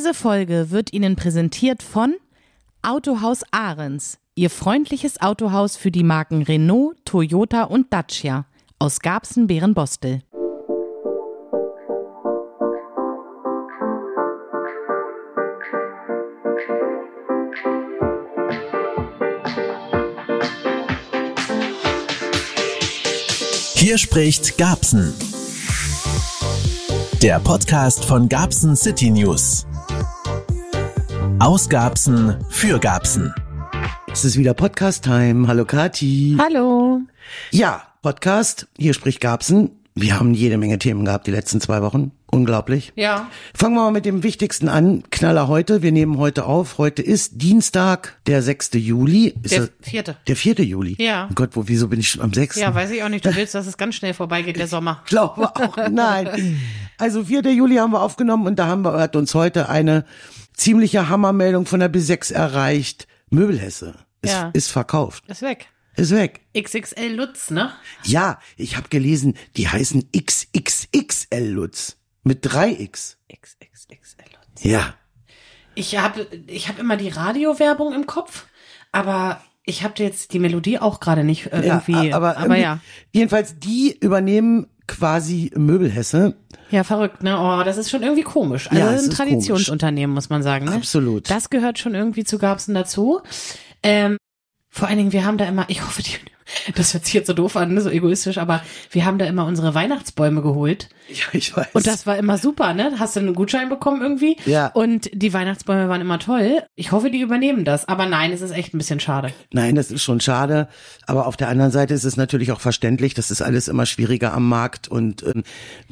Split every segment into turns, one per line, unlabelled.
Diese Folge wird Ihnen präsentiert von Autohaus Ahrens, Ihr freundliches Autohaus für die Marken Renault, Toyota und Dacia aus Garbsen-Bärenbostel.
Hier spricht Gabsen. Der Podcast von Gabsen City News. Aus Gabsen für Gabsen.
Es ist wieder Podcast-Time. Hallo Kati.
Hallo.
Ja, Podcast. Hier spricht Gabsen. Wir haben jede Menge Themen gehabt die letzten zwei Wochen. Unglaublich.
Ja.
Fangen wir mal mit dem Wichtigsten an. Knaller heute. Wir nehmen heute auf. Heute ist Dienstag, der 6. Juli. Ist
Der
das-
vierte.
Der 4. Juli.
Ja.
Oh Gott, wo, wieso bin ich schon am 6.?
Ja, weiß ich auch nicht. Du willst, dass es ganz schnell vorbeigeht, der Sommer.
glaube auch, nein. Also 4. Juli haben wir aufgenommen und da haben wir, hat uns heute eine ziemliche Hammermeldung von der B6 erreicht. Möbelhesse ist,
Ja.
ist verkauft.
Ist weg.
Ist weg.
XXL Lutz, ne?
Ja, ich habe gelesen, die heißen XXXL Lutz. Mit 3X.
XXXL Lutz.
Ja.
Ich habe ich hab immer die Radiowerbung im Kopf, aber ich habe jetzt die Melodie auch gerade nicht äh, irgendwie.
ja, aber,
aber
irgendwie-
ja.
Jedenfalls, die übernehmen quasi Möbelhesse.
Ja, verrückt, ne? Oh, das ist schon irgendwie komisch. Also
Ja,
ein Traditionsunternehmen, muss man sagen. Ne?
Absolut.
Das gehört schon irgendwie zu Gabsen dazu. Ähm, vor allen Dingen, wir haben da immer, ich hoffe, die, das hört sich jetzt so doof an, so egoistisch, aber wir haben da immer unsere Weihnachtsbäume geholt.
Ja, ich weiß.
Und das war immer super, ne? Hast du einen Gutschein bekommen irgendwie?
Ja.
Und die Weihnachtsbäume waren immer toll. Ich hoffe, die übernehmen das. Aber nein, es ist echt ein bisschen schade.
Nein, das ist schon schade. Aber auf der anderen Seite ist es natürlich auch verständlich. Das ist alles immer schwieriger am Markt. Und ähm,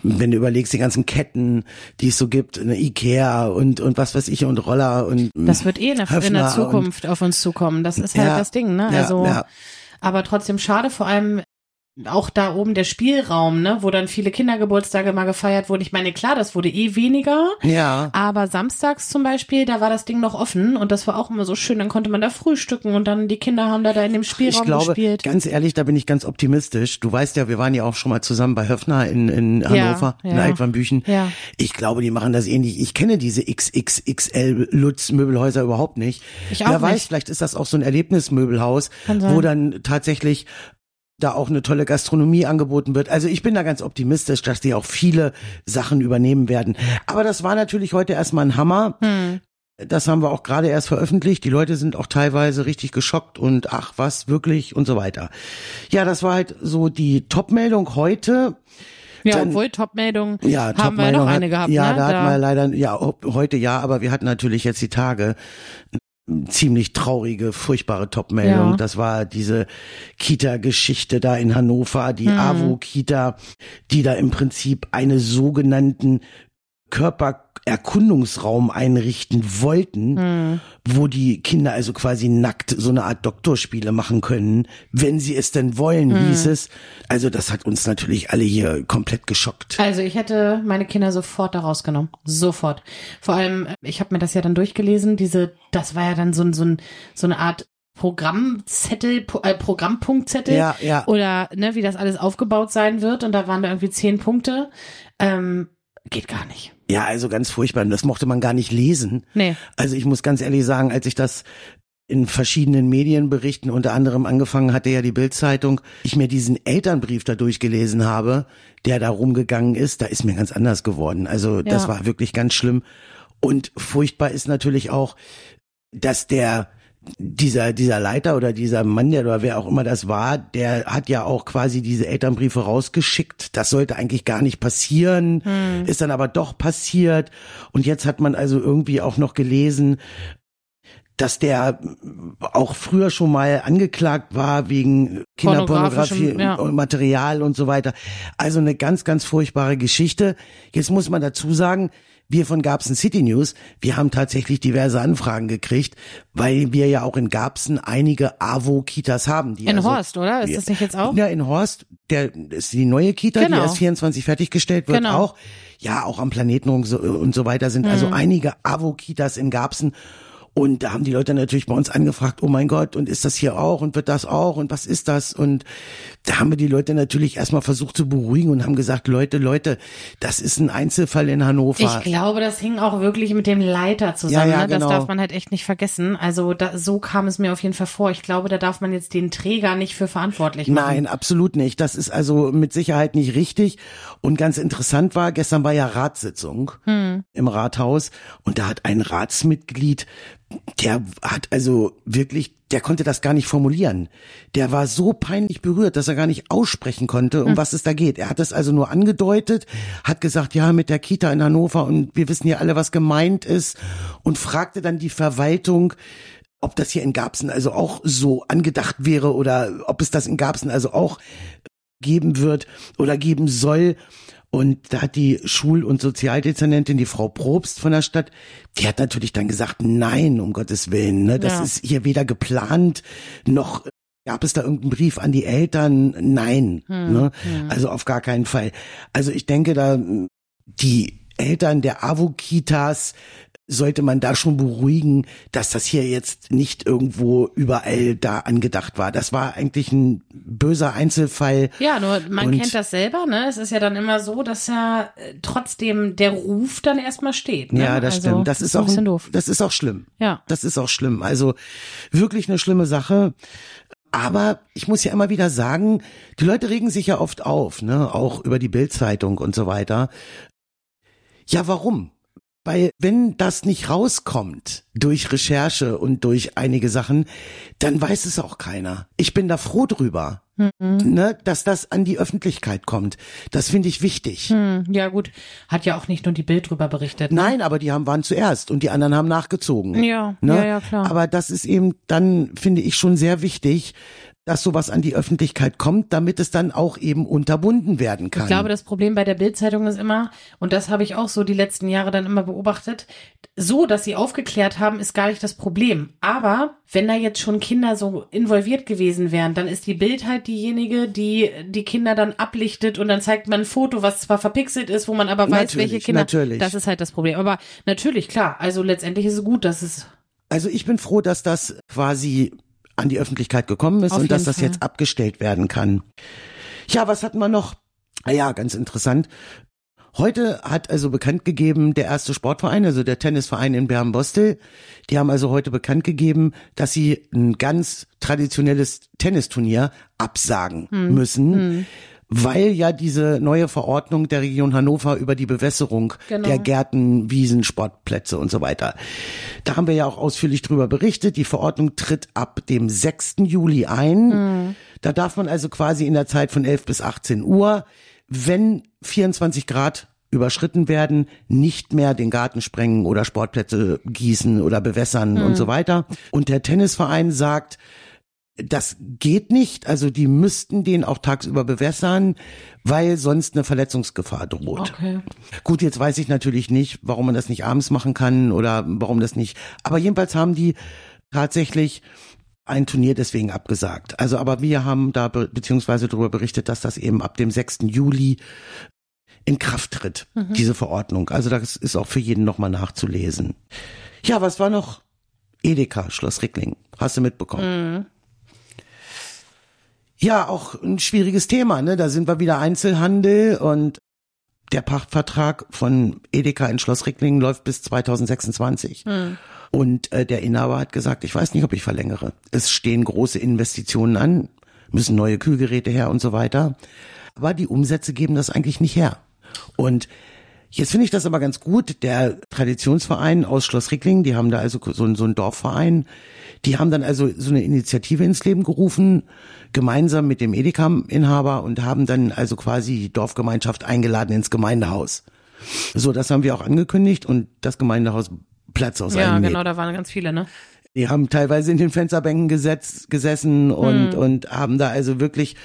wenn du überlegst, die ganzen Ketten, die es so gibt, eine Ikea und, und was weiß ich und Roller und
Das wird eh in der, in der Zukunft auf uns zukommen. Das ist halt
Ja,
das Ding, ne?
ja,
Also,
ja.
Aber trotzdem schade, vor allem auch da oben der Spielraum, ne, wo dann viele Kindergeburtstage mal gefeiert wurden. Ich meine, klar, das wurde eh weniger.
Ja.
Aber samstags zum Beispiel, da war das Ding noch offen und das war auch immer so schön. Dann konnte man da frühstücken und dann die Kinder haben da, da in dem Spielraum
Ich glaube,
gespielt.
ganz ehrlich, da bin ich ganz optimistisch. Du weißt ja, wir waren ja auch schon mal zusammen bei Höfner in, in Hannover, in
ja.
Altwambüchen.
Ja.
Ich glaube, die machen das ähnlich. Ich kenne diese XXXL Lutz Möbelhäuser überhaupt nicht.
Ich auch
Wer weiß,
nicht.
vielleicht ist das auch so ein Erlebnismöbelhaus, wo dann tatsächlich da auch eine tolle Gastronomie angeboten wird. Also ich bin da ganz optimistisch, dass die auch viele Sachen übernehmen werden. Aber das war natürlich heute erstmal ein Hammer.
Hm.
Das haben wir auch gerade erst veröffentlicht. Die Leute sind auch teilweise richtig geschockt und ach was, wirklich und so weiter. Ja, das war halt so die Top-Meldung heute.
Ja,
Dann-
obwohl Top-Meldung
Ja,
haben wir
Top-Meldung
noch
hat-
eine gehabt,
Ja,
ne?
da hatten wir leider, ja, heute ja, aber wir hatten natürlich jetzt die Tage ziemlich traurige, furchtbare Top-Meldung.
Ja.
Das war diese Kita-Geschichte da in Hannover, die
Hm.
AWO-Kita, die da im Prinzip einen sogenannten Körpererkundungsraum einrichten wollten,
Hm.
wo die Kinder also quasi nackt so eine Art Doktorspiele machen können, wenn sie es denn wollen,
Hm.
hieß es. Also das hat uns natürlich alle hier komplett geschockt.
Also ich hätte meine Kinder sofort da rausgenommen. Sofort. Vor allem, ich habe mir das ja dann durchgelesen, diese, das war ja dann so, so, ein, so eine Art Programmzettel, Pro- äh, Programmpunktzettel.
Ja, ja.
Oder ne, wie das alles aufgebaut sein wird. Und da waren da irgendwie zehn Punkte. Ähm, geht gar nicht.
Ja, also ganz furchtbar. Und Das mochte man gar nicht lesen.
Nee.
Also ich muss ganz ehrlich sagen, als ich das in verschiedenen Medienberichten, unter anderem angefangen hatte ja die Bildzeitung, ich mir diesen Elternbrief da durchgelesen habe, der da rumgegangen ist, da ist mir ganz anders geworden. Also das
Ja.
war wirklich ganz schlimm. Und furchtbar ist natürlich auch, dass der dieser dieser Leiter oder dieser Mann, der oder wer auch immer das war, der hat ja auch quasi diese Elternbriefe rausgeschickt. Das sollte eigentlich gar nicht passieren, ist dann aber doch passiert. Und jetzt hat man also irgendwie auch noch gelesen, dass der auch früher schon mal angeklagt war wegen Kinderpornografie
ja.
und Material und so weiter. Also eine ganz, ganz furchtbare Geschichte. Jetzt muss man dazu sagen, wir von Garbsen City News, wir haben tatsächlich diverse Anfragen gekriegt, weil wir ja auch in Garbsen einige AWO-Kitas haben. Die
In
also,
Horst, oder? Ist das nicht jetzt auch?
Ja, in Horst, der ist die neue Kita,
Genau.
die erst 24 fertiggestellt wird
Genau.
auch. Ja, auch am Planeten und so, und so weiter sind also
Mhm.
einige AWO-Kitas in Garbsen. Und da haben die Leute natürlich bei uns angefragt, oh mein Gott, und ist das hier auch und wird das auch und was ist das? Und da haben wir die Leute natürlich erstmal versucht zu beruhigen und haben gesagt, Leute, Leute, das ist ein Einzelfall in Hannover.
Ich glaube, das hing auch wirklich mit dem Leiter zusammen.
Ja, ja,
ne? Das
genau.
darf man halt echt nicht vergessen. Also da, so kam es mir auf jeden Fall vor. Ich glaube, da darf man jetzt den Träger nicht für verantwortlich machen.
Nein, absolut nicht. Das ist also mit Sicherheit nicht richtig. Und ganz interessant war, gestern war ja Ratssitzung im Rathaus und da hat ein Ratsmitglied, der hat also wirklich, der konnte das gar nicht formulieren. Der war so peinlich berührt, dass er gar nicht aussprechen konnte, um was es da geht. Er hat es also nur angedeutet, hat gesagt, ja, mit der Kita in Hannover und wir wissen ja alle, was gemeint ist und fragte dann die Verwaltung, ob das hier in Garbsen also auch so angedacht wäre oder ob es das in Garbsen also auch geben wird oder geben soll. Und da hat die Schul- und Sozialdezernentin, die Frau Probst von der Stadt, die hat natürlich dann gesagt, nein, um Gottes Willen, ne, das
Ja.
ist hier weder geplant, noch gab es da irgendeinen Brief an die Eltern, nein, ne, also auf gar keinen Fall. Also ich denke da, die Eltern der AWO-Kitas sollte man da schon beruhigen, dass das hier jetzt nicht irgendwo überall da angedacht war. Das war eigentlich ein böser Einzelfall.
Ja, nur man
Und-
kennt das selber, ne? Es ist ja dann immer so, dass ja äh, trotzdem der Ruf dann erstmal steht. Ne?
Ja, das
also,
stimmt. Das ist
ein
auch,
bisschen doof.
das ist auch schlimm.
Ja.
Das ist auch schlimm. Also wirklich eine schlimme Sache. Aber ich muss ja immer wieder sagen, die Leute regen sich ja oft auf, ne, auch über die Bildzeitung und so weiter. Ja, warum? Weil wenn das nicht rauskommt durch Recherche und durch einige Sachen, dann weiß es auch keiner. Ich bin da froh drüber, ne, dass das an die Öffentlichkeit kommt. Das finde ich wichtig.
Hm, ja, gut. Hat ja auch nicht nur die Bild drüber berichtet. Ne?
Nein, aber die haben waren zuerst und die anderen haben nachgezogen.
Ja,
ne?
ja, ja, klar.
Aber das ist eben dann, finde ich, schon sehr wichtig, dass sowas an die Öffentlichkeit kommt, damit es dann auch eben unterbunden werden kann.
Ich glaube, das Problem bei der Bildzeitung ist immer, und das habe ich auch so die letzten Jahre dann immer beobachtet, so, dass sie aufgeklärt haben, ist gar nicht das Problem. Aber wenn da jetzt schon Kinder so involviert gewesen wären, dann ist die Bild halt diejenige, die die Kinder dann ablichtet und dann zeigt man ein Foto, was zwar verpixelt ist, wo man aber weiß,
Natürlich,
welche Kinder.
natürlich.
Das ist halt das Problem. Aber natürlich, klar, also letztendlich ist es gut, dass es
also ich bin froh, dass das quasi an die Öffentlichkeit gekommen ist
Auf
und dass das
Fall.
jetzt abgestellt werden kann. Ja, was hatten wir noch? Ja, ganz interessant. Heute hat also bekannt gegeben, der erste Sportverein, also der Tennisverein in Bern-Bostel, die haben also heute bekannt gegeben, dass sie ein ganz traditionelles Tennisturnier absagen
Hm.
müssen, weil ja diese neue Verordnung der Region Hannover über die Bewässerung
Genau.
der Gärten, Wiesen, Sportplätze und so weiter. Da haben wir ja auch ausführlich drüber berichtet. Die Verordnung tritt ab dem 6. Juli ein. Da darf man also quasi in der Zeit von 11 bis 18 Uhr, wenn 24 Grad überschritten werden, nicht mehr den Garten sprengen oder Sportplätze gießen oder bewässern und so weiter. Und der Tennisverein sagt, das geht nicht, also die müssten den auch tagsüber bewässern, weil sonst eine Verletzungsgefahr droht.
okay.
Gut, jetzt weiß ich natürlich nicht, warum man das nicht abends machen kann oder warum das nicht. Aber jedenfalls haben die tatsächlich ein Turnier deswegen abgesagt. Also, aber wir haben da be beziehungsweise darüber berichtet, dass das eben ab dem 6. Juli in Kraft tritt, diese Verordnung. Also das ist auch für jeden nochmal nachzulesen. Ja, was war noch? Edeka, Schloss Rickling. Hast du mitbekommen? Ja, auch ein schwieriges Thema, ne? Da sind wir wieder Einzelhandel und der Pachtvertrag von Edeka in Schloss Ricklingen läuft bis 2026. Und äh, der Inhaber hat gesagt, ich weiß nicht, ob ich verlängere. Es stehen große Investitionen an, müssen neue Kühlgeräte her und so weiter. Aber die Umsätze geben das eigentlich nicht her. Und Jetzt finde ich das aber ganz gut. Der Traditionsverein aus Schloss Ricklingen, die haben da also so, ein- so einen Dorfverein, die haben dann also so eine Initiative ins Leben gerufen, gemeinsam mit dem Edeka-Inhaber und haben dann also quasi die Dorfgemeinschaft eingeladen ins Gemeindehaus. So, das haben wir auch angekündigt und das Gemeindehaus Platz aus
Ja, genau, da waren ganz viele, ne?
Die haben teilweise in den Fensterbänken gesetz, gesessen und,
Hm.
und haben da also wirklich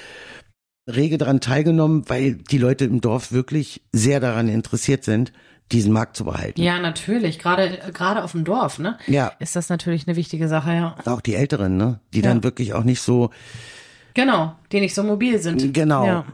rege daran teilgenommen, weil die Leute im Dorf wirklich sehr daran interessiert sind, diesen Markt zu behalten.
Ja, natürlich. Gerade, gerade auf dem Dorf, ne?
Ja.
Ist das natürlich eine wichtige Sache, ja.
Auch die Älteren, ne? Die dann
Ja.
wirklich auch nicht so,
Genau, die nicht so mobil sind.
genau.
Ja.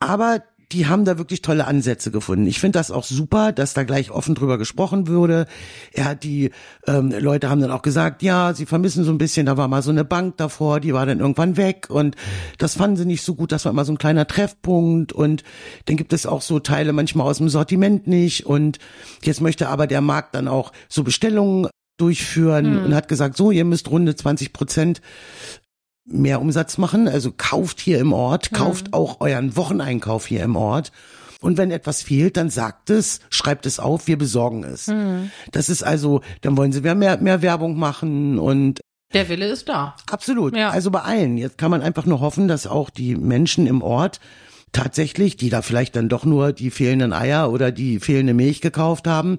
Aber die haben da wirklich tolle Ansätze gefunden. Ich finde das auch super, dass da gleich offen drüber gesprochen würde. Er hat die ähm, Leute haben dann auch gesagt, ja, sie vermissen so ein bisschen, da war mal so eine Bank davor, die war dann irgendwann weg und das fanden sie nicht so gut, das war immer so ein kleiner Treffpunkt und dann gibt es auch so Teile manchmal aus dem Sortiment nicht und jetzt möchte aber der Markt dann auch so Bestellungen durchführen
Hm.
und hat gesagt, so, ihr müsst runde 20 Prozent mehr Umsatz machen. Also kauft hier im Ort, kauft auch euren Wocheneinkauf hier im Ort. Und wenn etwas fehlt, dann sagt es, schreibt es auf, wir besorgen es. Das ist also, dann wollen sie mehr, mehr, mehr Werbung machen und
Der Wille ist da.
absolut.
Ja.
Also bei allen. Jetzt kann man einfach nur hoffen, dass auch die Menschen im Ort tatsächlich, die da vielleicht dann doch nur die fehlenden Eier oder die fehlende Milch gekauft haben,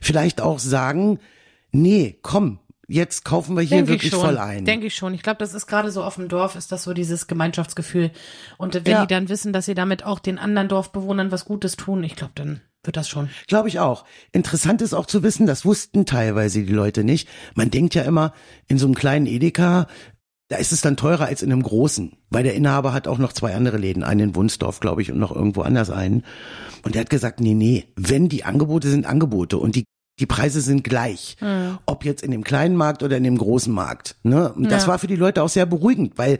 vielleicht auch sagen, nee, komm, jetzt kaufen wir hier
Denke
wirklich voll ein.
Denke ich schon. Ich glaube, das ist gerade so auf dem Dorf, ist das so dieses Gemeinschaftsgefühl. Und wenn
Ja.
die dann wissen, dass sie damit auch den anderen Dorfbewohnern was Gutes tun, ich glaube, dann wird das schon.
Glaube ich auch. Interessant ist auch zu wissen, das wussten teilweise die Leute nicht. Man denkt ja immer, in so einem kleinen Edeka, da ist es dann teurer als in einem großen, weil der Inhaber hat auch noch zwei andere Läden, einen in Wunsdorf, glaube ich, und noch irgendwo anders einen. Und der hat gesagt, nee, nee, wenn die Angebote sind Angebote und die die Preise sind gleich, ob jetzt in dem kleinen Markt oder in dem großen Markt. Ne? Und das
Ja.
war für die Leute auch sehr beruhigend, weil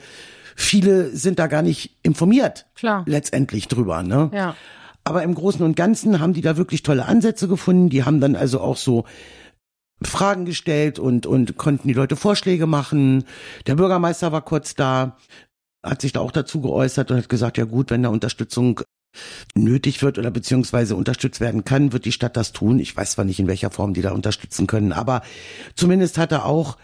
viele sind da gar nicht informiert
Klar.
letztendlich drüber. Ne?
Ja.
Aber im Großen und Ganzen haben die da wirklich tolle Ansätze gefunden. Die haben dann also auch so Fragen gestellt und, und konnten die Leute Vorschläge machen. Der Bürgermeister war kurz da, hat sich da auch dazu geäußert und hat gesagt, ja gut, wenn da Unterstützung nötig wird oder beziehungsweise unterstützt werden kann, wird die Stadt das tun. Ich weiß zwar nicht, in welcher Form die da unterstützen können, aber zumindest hat er auch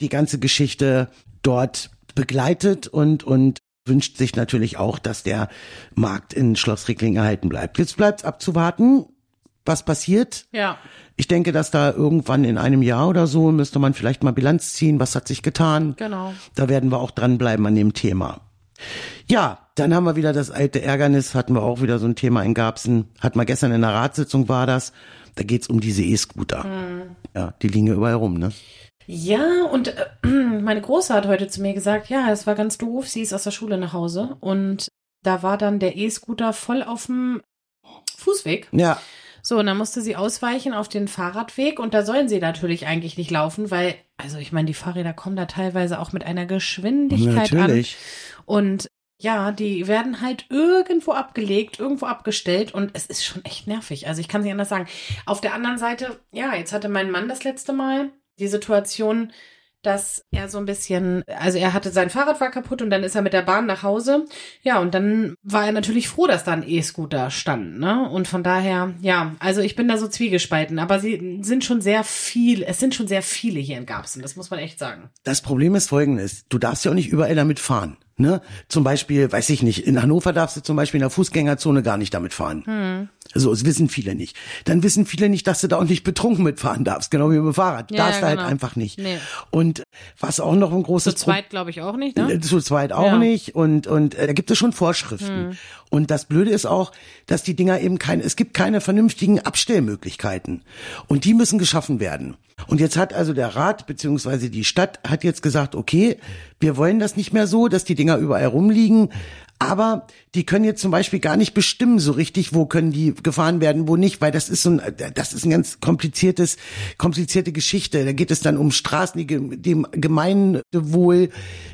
die ganze Geschichte dort begleitet und, und wünscht sich natürlich auch, dass der Markt in Schloss Rickling erhalten bleibt. Jetzt bleibt abzuwarten, was passiert.
Ja.
Ich denke, dass da irgendwann in einem Jahr oder so müsste man vielleicht mal Bilanz ziehen, was hat sich getan.
Genau.
Da werden wir auch dranbleiben an dem Thema. Ja, dann haben wir wieder das alte Ärgernis, hatten wir auch wieder so ein Thema in Garbsen. Hatten wir gestern in der Ratssitzung war das. Da geht's um diese E-Scooter. Ja, die liegen ja überall rum, ne?
Ja, und äh, meine Große hat heute zu mir gesagt, ja, es war ganz doof, sie ist aus der Schule nach Hause und da war dann der E-Scooter voll auf dem Fußweg.
Ja,
So, und dann musste sie ausweichen auf den Fahrradweg und da sollen sie natürlich eigentlich nicht laufen, weil, also ich meine, die Fahrräder kommen da teilweise auch mit einer Geschwindigkeit
natürlich.
an. Und ja, die werden halt irgendwo abgelegt, irgendwo abgestellt und es ist schon echt nervig. Also ich kann es nicht anders sagen. Auf der anderen Seite, ja, jetzt hatte mein Mann das letzte Mal die Situation, dass er so ein bisschen, also er hatte sein Fahrrad war kaputt und dann ist er mit der Bahn nach Hause. Ja, und dann war er natürlich froh, dass da ein E-Scooter stand, ne? Und von daher, ja, also ich bin da so zwiegespalten, aber sie sind schon sehr viel, es sind schon sehr viele hier in Garbsen, das muss man echt sagen.
Das Problem ist folgendes. Du darfst ja auch nicht überall damit fahren. Ne? Zum Beispiel, weiß ich nicht, in Hannover darfst du zum Beispiel in der Fußgängerzone gar nicht damit fahren.
Hm.
So, das wissen viele nicht. Dann wissen viele nicht, dass du da auch nicht betrunken mitfahren darfst, genau wie mit dem Fahrrad.
Ja,
darfst
ja,
du halt
genau.
einfach nicht.
Nee.
Und was auch noch ein
Zu
großes
zweit glaube ich auch nicht, ne?
zu zweit auch
Ja.
nicht und und äh, da gibt es schon Vorschriften.
Hm.
Und das Blöde ist auch, dass die Dinger eben keine es gibt keine vernünftigen Abstellmöglichkeiten und die müssen geschaffen werden. Und jetzt hat also der Rat beziehungsweise die Stadt hat jetzt gesagt, okay, wir wollen das nicht mehr so, dass die Dinger überall rumliegen. Aber die können jetzt zum Beispiel gar nicht bestimmen so richtig, wo können die gefahren werden, wo nicht, weil das ist so ein, das ist ein ganz kompliziertes, komplizierte Geschichte. Da geht es dann um Straßen, die dem Gemeinwohl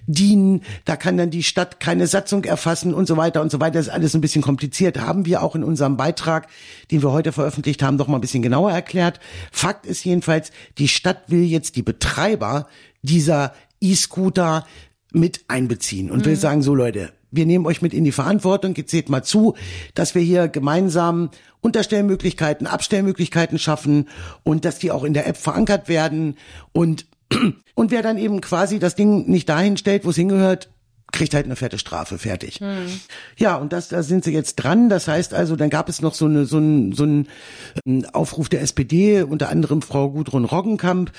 dienen. Da kann dann die Stadt keine Satzung erfassen und so weiter und so weiter. Das ist alles ein bisschen kompliziert. Haben wir auch in unserem Beitrag, den wir heute veröffentlicht haben, doch mal ein bisschen genauer erklärt. Fakt ist jedenfalls, die Stadt will jetzt die Betreiber dieser E-Scooter mit einbeziehen und will sagen, so Leute, wir nehmen euch mit in die Verantwortung, jetzt seht mal zu, dass wir hier gemeinsam Unterstellmöglichkeiten, Abstellmöglichkeiten schaffen und dass die auch in der App verankert werden. Und und wer dann eben quasi das Ding nicht dahin stellt, wo es hingehört, kriegt halt eine fette Strafe, fertig. Ja, und das, da sind sie jetzt dran. Das heißt also, dann gab es noch so eine, so ein, so ein ähm, Aufruf der SPD, unter anderem Frau Gudrun Roggenkamp,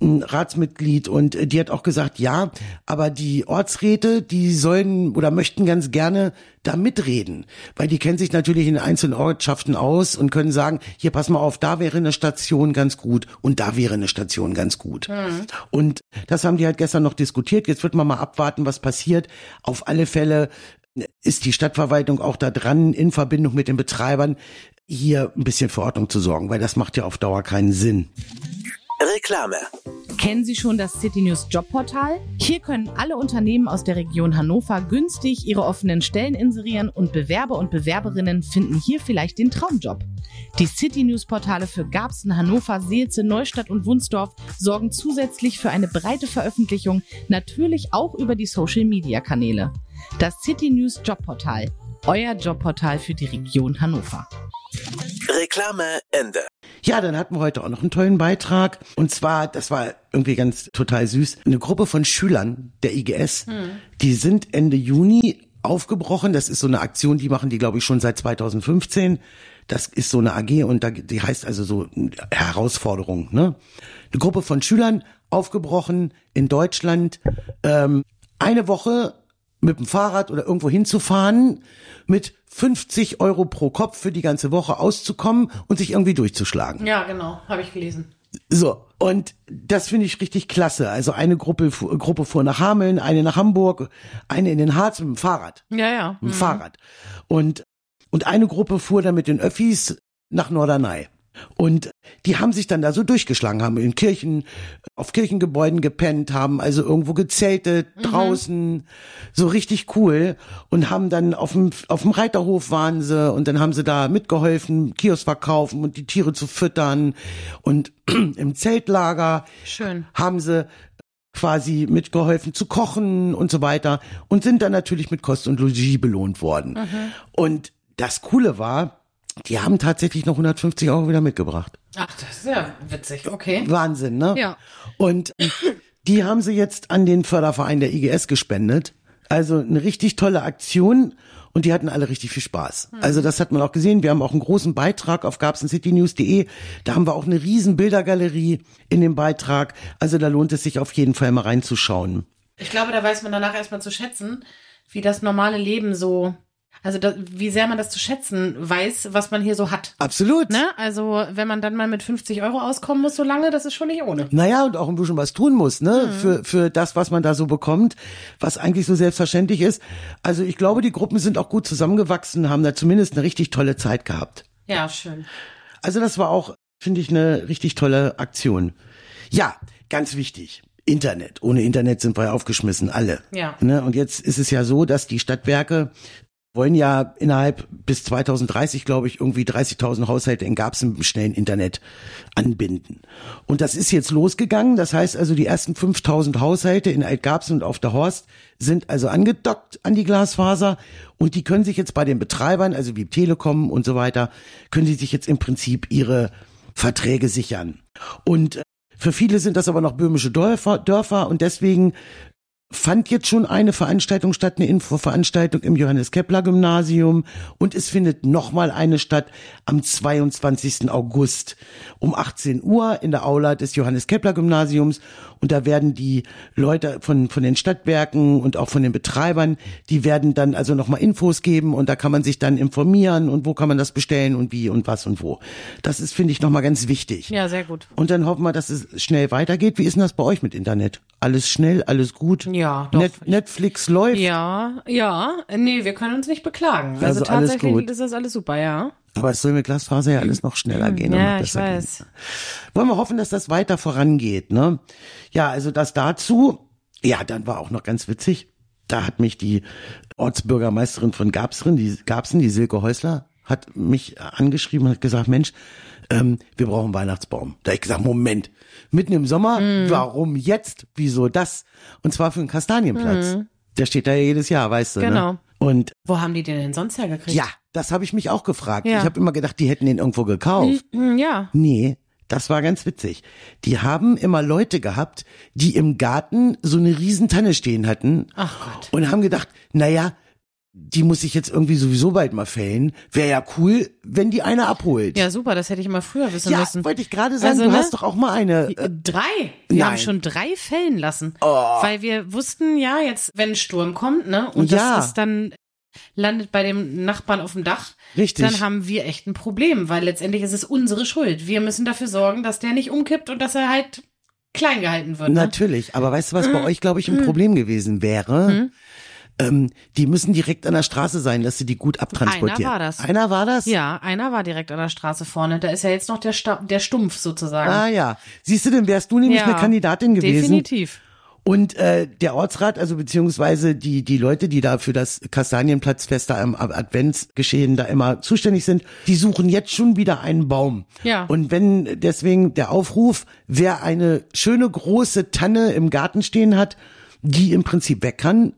ein Ratsmitglied, und äh, die hat auch gesagt, ja, aber die Ortsräte, die sollen oder möchten ganz gerne da mitreden, weil die kennen sich natürlich in einzelnen Ortschaften aus und können sagen, hier pass mal auf, da wäre eine Station ganz gut und da wäre eine Station ganz gut. Und das haben die halt gestern noch diskutiert. Jetzt wird man mal abwarten, was passiert. Auf alle Fälle ist die Stadtverwaltung auch da dran, in Verbindung mit den Betreibern, hier ein bisschen für Ordnung zu sorgen, weil das macht ja auf Dauer keinen Sinn.
Reklame.
Kennen Sie schon das City News Jobportal? Hier können alle Unternehmen aus der Region Hannover günstig ihre offenen Stellen inserieren und Bewerber und Bewerberinnen finden hier vielleicht den Traumjob. Die City News Portale für Garbsen, Hannover, Seelze, Neustadt und Wunsdorf sorgen zusätzlich für eine breite Veröffentlichung, natürlich auch über die Social Media Kanäle. Das City News Jobportal. Euer Jobportal für die Region Hannover.
Reklame Ende.
Ja, dann hatten wir heute auch noch einen tollen Beitrag. Und zwar, das war irgendwie ganz total süß, eine Gruppe von Schülern der IGS, die sind Ende Juni aufgebrochen. Das ist so eine Aktion, die machen die, glaube ich, schon seit 2015. Das ist so eine AG und da, die heißt also so Herausforderung. Ne? Eine Gruppe von Schülern aufgebrochen in Deutschland. Ähm, eine Woche mit dem Fahrrad oder irgendwo hinzufahren, mit 50 Euro pro Kopf für die ganze Woche auszukommen und sich irgendwie durchzuschlagen.
Ja, genau, habe ich gelesen.
So, und das finde ich richtig klasse. Also eine Gruppe, Gruppe fuhr nach Hameln, eine nach Hamburg, eine in den Harz mit dem Fahrrad.
Ja, ja.
Mit dem Fahrrad. Und, und eine Gruppe fuhr dann mit den Öffis nach Norderney. Und die haben sich dann da so durchgeschlagen, haben in Kirchen, auf Kirchengebäuden gepennt, haben also irgendwo gezeltet, draußen, so richtig cool. Und haben dann auf dem, auf dem Reiterhof waren sie und dann haben sie da mitgeholfen, Kiosk verkaufen und die Tiere zu füttern. Und im Zeltlager
Schön.
haben sie quasi mitgeholfen zu kochen und so weiter und sind dann natürlich mit Kost und Logis belohnt worden. Und das Coole war, die haben tatsächlich noch 150 Euro wieder mitgebracht.
Ach, das ist ja witzig, okay.
Wahnsinn, ne?
Ja.
Und die haben sie jetzt an den Förderverein der IGS gespendet. Also eine richtig tolle Aktion und die hatten alle richtig viel Spaß. Also das hat man auch gesehen. Wir haben auch einen großen Beitrag auf gabsencitynews.de. Da haben wir auch eine riesen Bildergalerie in dem Beitrag. Also da lohnt es sich auf jeden Fall mal reinzuschauen.
Ich glaube, da weiß man danach erstmal zu schätzen, wie das normale Leben so, also da, wie sehr man das zu schätzen weiß, was man hier so hat.
Absolut.
Ne? Also, wenn man dann mal mit 50 Euro auskommen muss, so lange, das ist schon nicht ohne.
Naja, und auch ein bisschen was tun muss, ne?
Mhm.
Für, für das, was man da so bekommt, was eigentlich so selbstverständlich ist. Also ich glaube, die Gruppen sind auch gut zusammengewachsen, haben da zumindest eine richtig tolle Zeit gehabt.
Ja, schön.
Also das war auch, finde ich, eine richtig tolle Aktion. Ja, ganz wichtig. Internet. Ohne Internet sind wir ja aufgeschmissen, alle.
Ja.
Ne? Und jetzt ist es ja so, dass die Stadtwerke wollen ja innerhalb bis 2030, glaube ich, irgendwie 30.000 Haushalte in Garbsen mit schnellen Internet anbinden. Und das ist jetzt losgegangen. Das heißt also, die ersten 5.000 Haushalte in Altgarbsen und auf der Horst sind also angedockt an die Glasfaser und die können sich jetzt bei den Betreibern, also wie Telekom und so weiter, können sie sich jetzt im Prinzip ihre Verträge sichern. Und äh, für viele sind das aber noch böhmische Dörfer, Dörfer und deswegen fand jetzt schon eine Veranstaltung statt, eine Infoveranstaltung im Johannes Kepler Gymnasium und es findet nochmal eine statt am 22. August um 18 Uhr in der Aula des Johannes Kepler Gymnasiums und da werden die Leute von, von den Stadtwerken und auch von den Betreibern, die werden dann also nochmal Infos geben und da kann man sich dann informieren und wo kann man das bestellen und wie und was und wo. Das ist, finde ich, nochmal ganz wichtig.
Ja, sehr gut.
Und dann hoffen wir, dass es schnell weitergeht. Wie ist denn das bei euch mit Internet? Alles schnell, alles gut?
Ja, doch.
Net Netflix läuft.
Ja, ja. Nee, wir können uns nicht beklagen. Also,
Also
tatsächlich ist das alles super, ja.
Aber es soll mit Glasfaser ja alles noch schneller gehen. und noch
Ja, ich
besser
weiß.
Gehen. Wollen wir hoffen, dass das weiter vorangeht, ne? Ja, also das dazu. Ja, dann war auch noch ganz witzig. Da hat mich die Ortsbürgermeisterin von Garbsen, die Garbsen, die Silke Häusler, hat mich angeschrieben und hat gesagt, Mensch, ähm, wir brauchen einen Weihnachtsbaum. Da hab ich gesagt, Moment, mitten im Sommer,
Mhm.
warum jetzt? Wieso das? Und zwar für den Kastanienplatz. Der steht da ja jedes Jahr, weißt du,
Mhm. Genau.
ne? Und
Wo haben die den denn sonst hergekriegt?
ja, das habe ich mich auch gefragt.
Ja.
Ich habe immer gedacht, die hätten den irgendwo gekauft.
Hm, Ja.
Nee, das war ganz witzig. Die haben immer Leute gehabt, die im Garten so eine riesen Tanne stehen hatten
Ach Gott.
und haben gedacht, naja, die muss ich jetzt irgendwie sowieso bald mal fällen. Wäre ja cool, wenn die eine abholt.
Ja, super, das hätte ich immer früher wissen
Ja,
müssen.
wollte ich gerade sagen,
Also,
du
ne?
hast doch auch mal eine.
Die-
Äh,
Drei. Wir
nein.
haben schon drei Fällen lassen.
Oh.
Weil wir wussten ja jetzt, wenn ein Sturm kommt, ne, und
Ja.
das ist dann landet bei dem Nachbarn auf dem Dach,
Richtig.
dann haben wir echt ein Problem, weil letztendlich ist es unsere Schuld. Wir müssen dafür sorgen, dass der nicht umkippt und dass er halt klein gehalten wird. Ne?
Natürlich, aber weißt du, was bei euch, glaube ich, ein Problem gewesen wäre? Ähm, die müssen direkt an der Straße sein, dass sie die gut abtransportieren.
Einer war das.
Einer war das?
Ja, einer war direkt an der Straße vorne. Da ist ja jetzt noch der, Sta der Stumpf sozusagen.
Ah ja. Siehst du, denn wärst du nämlich
Ja,
eine Kandidatin gewesen.
Definitiv.
Und äh, der Ortsrat, also beziehungsweise die die Leute, die da für das Kastanienplatzfest da im Adventsgeschehen da immer zuständig sind, die suchen jetzt schon wieder einen Baum.
Ja.
Und wenn deswegen der Aufruf, wer eine schöne große Tanne im Garten stehen hat, die im Prinzip weg kann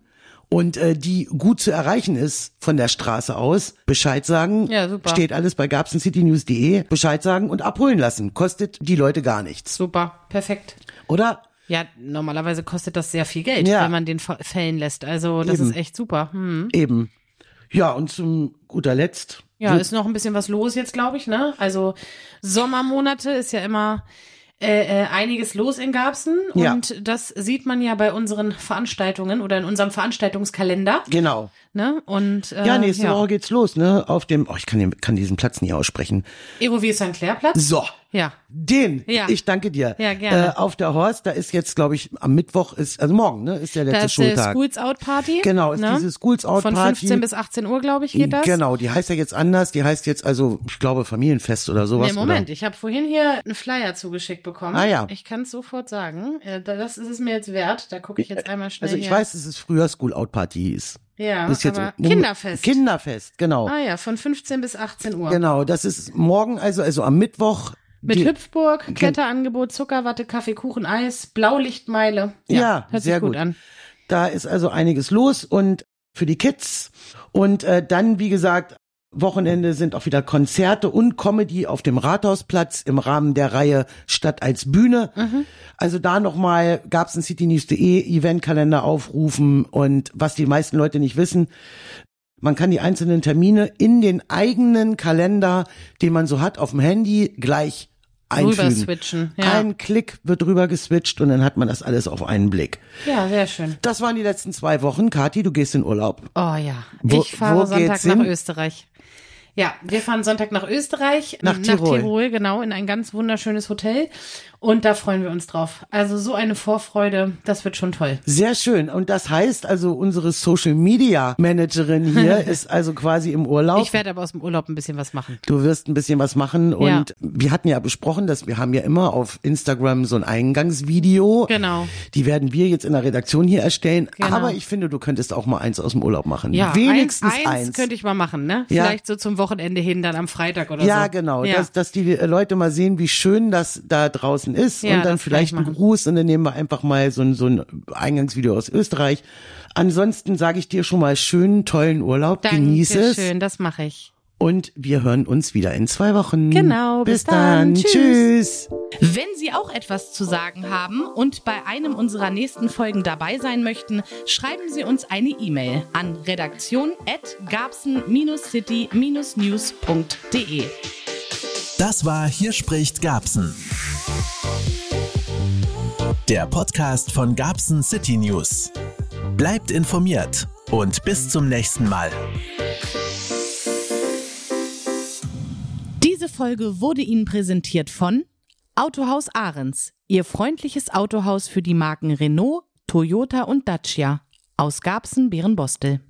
und äh, die gut zu erreichen ist von der Straße aus, Bescheid sagen.
Ja, super.
Steht alles bei gabsencitynews.de. Bescheid sagen und abholen lassen. Kostet die Leute gar nichts.
Super, perfekt.
Oder?
Ja, normalerweise kostet das sehr viel Geld,
Ja.
wenn man den fällen lässt. Also das
Eben.
ist echt super. Hm.
Eben. Ja, und zum guter Letzt.
Ja, ist noch ein bisschen was los jetzt, glaube ich, ne? Also Sommermonate ist ja immer äh, äh, einiges los in Garbsen
Ja.
und das sieht man ja bei unseren Veranstaltungen oder in unserem Veranstaltungskalender,
Genau.
ne? Und äh,
Ja, nächste
ja.
Woche geht's los, ne? Auf dem, oh, ich kann, den, kann diesen Platz nie aussprechen.
Erovier St. Clair Platz.
So.
Ja.
Den.
Ja.
Ich danke dir.
Ja, gerne.
Äh, auf der Horst, da ist jetzt, glaube ich, am Mittwoch ist, also morgen, ne? Ist der letzte
Da ist die
Schultag.
Schools Out Party.
Genau, ist
ne?
diese Schools Out
Von
Party.
15 bis 18 Uhr, glaube ich, geht das.
Genau, die heißt ja jetzt anders. Die heißt jetzt also, ich glaube, Familienfest oder sowas.
Nee, Moment,
Oder?
ich habe vorhin hier einen Flyer zugeschickt bekommen.
Ah, ja.
Ich kann es sofort sagen. Äh, da- Das ist es mir jetzt wert. Da gucke ich jetzt einmal schnell
Also ich
hier.
weiß, dass es früher School Out Party hieß.
Ja,
Das ist jetzt
Kinderfest.
Kinderfest, genau.
ah ja, von 15 bis 18 Uhr.
Genau, das ist morgen, also, also am Mittwoch.
Mit
die-
Hüpfburg, Kletterangebot, Zuckerwatte, Kaffee, Kuchen, Eis, Blaulichtmeile.
Ja,
hört
sehr
sich gut,
gut.
an.
Da ist also einiges los und für die Kids. Und äh, dann, wie gesagt, Wochenende sind auch wieder Konzerte und Comedy auf dem Rathausplatz im Rahmen der Reihe Stadt als Bühne.
Mhm.
Also da nochmal gab's ein citynews.de Eventkalender aufrufen und was die meisten Leute nicht wissen, man kann die einzelnen Termine in den eigenen Kalender, den man so hat, auf dem Handy gleich
Rüber
einfügen.
switchen. Ja.
Ein Klick wird rüber geswitcht und dann hat man das alles auf einen Blick.
ja, sehr schön.
Das waren die letzten zwei Wochen. Kathi, du gehst in Urlaub.
Oh ja,
Wo-
ich fahre Sonntag nach? Österreich. Ja, wir fahren Sonntag nach Österreich,
Nach Tirol.
genau, in ein ganz wunderschönes Hotel. Und da freuen wir uns drauf. Also so eine Vorfreude, das wird schon toll.
Sehr schön. Und das heißt also, unsere Social Media Managerin hier ist also quasi im Urlaub.
Ich werde aber aus dem Urlaub ein bisschen was machen.
Du wirst ein bisschen was machen und
Ja.
wir hatten ja besprochen, dass wir haben ja immer auf Instagram so ein Eingangsvideo.
Genau.
Die werden wir jetzt in der Redaktion hier erstellen.
Genau.
Aber ich finde, du könntest auch mal eins aus dem Urlaub machen.
Ja,
Wenigstens
eins,
eins.
eins könnte ich mal machen, ne?
Ja.
Vielleicht so zum Wochenende hin, dann am Freitag oder
ja,
so.
genau.
Ja.
Dass, dass die äh, Leute mal sehen, wie schön das da draußen ist
Ja,
und dann vielleicht
ich
einen. Gruß und dann nehmen wir einfach mal so ein, so ein Eingangsvideo aus Österreich. Ansonsten sage ich dir schon mal schönen, tollen Urlaub. Genieße es.
Dankeschön, das mache ich.
Und wir hören uns wieder in zwei Wochen.
Genau,
Bis,
bis dann.
dann.
Tschüss.
Wenn Sie auch etwas zu sagen haben und bei einem unserer nächsten Folgen dabei sein möchten, schreiben Sie uns eine E-Mail an redaktion@garbsen-city-news.de.
Das war Hier spricht Gabsen. Der Podcast von Gabsen City News. Bleibt informiert und bis zum nächsten Mal.
Folge wurde Ihnen präsentiert von Autohaus Ahrens, Ihr freundliches Autohaus für die Marken Renault, Toyota und Dacia aus Garbsen-Bärenbostel.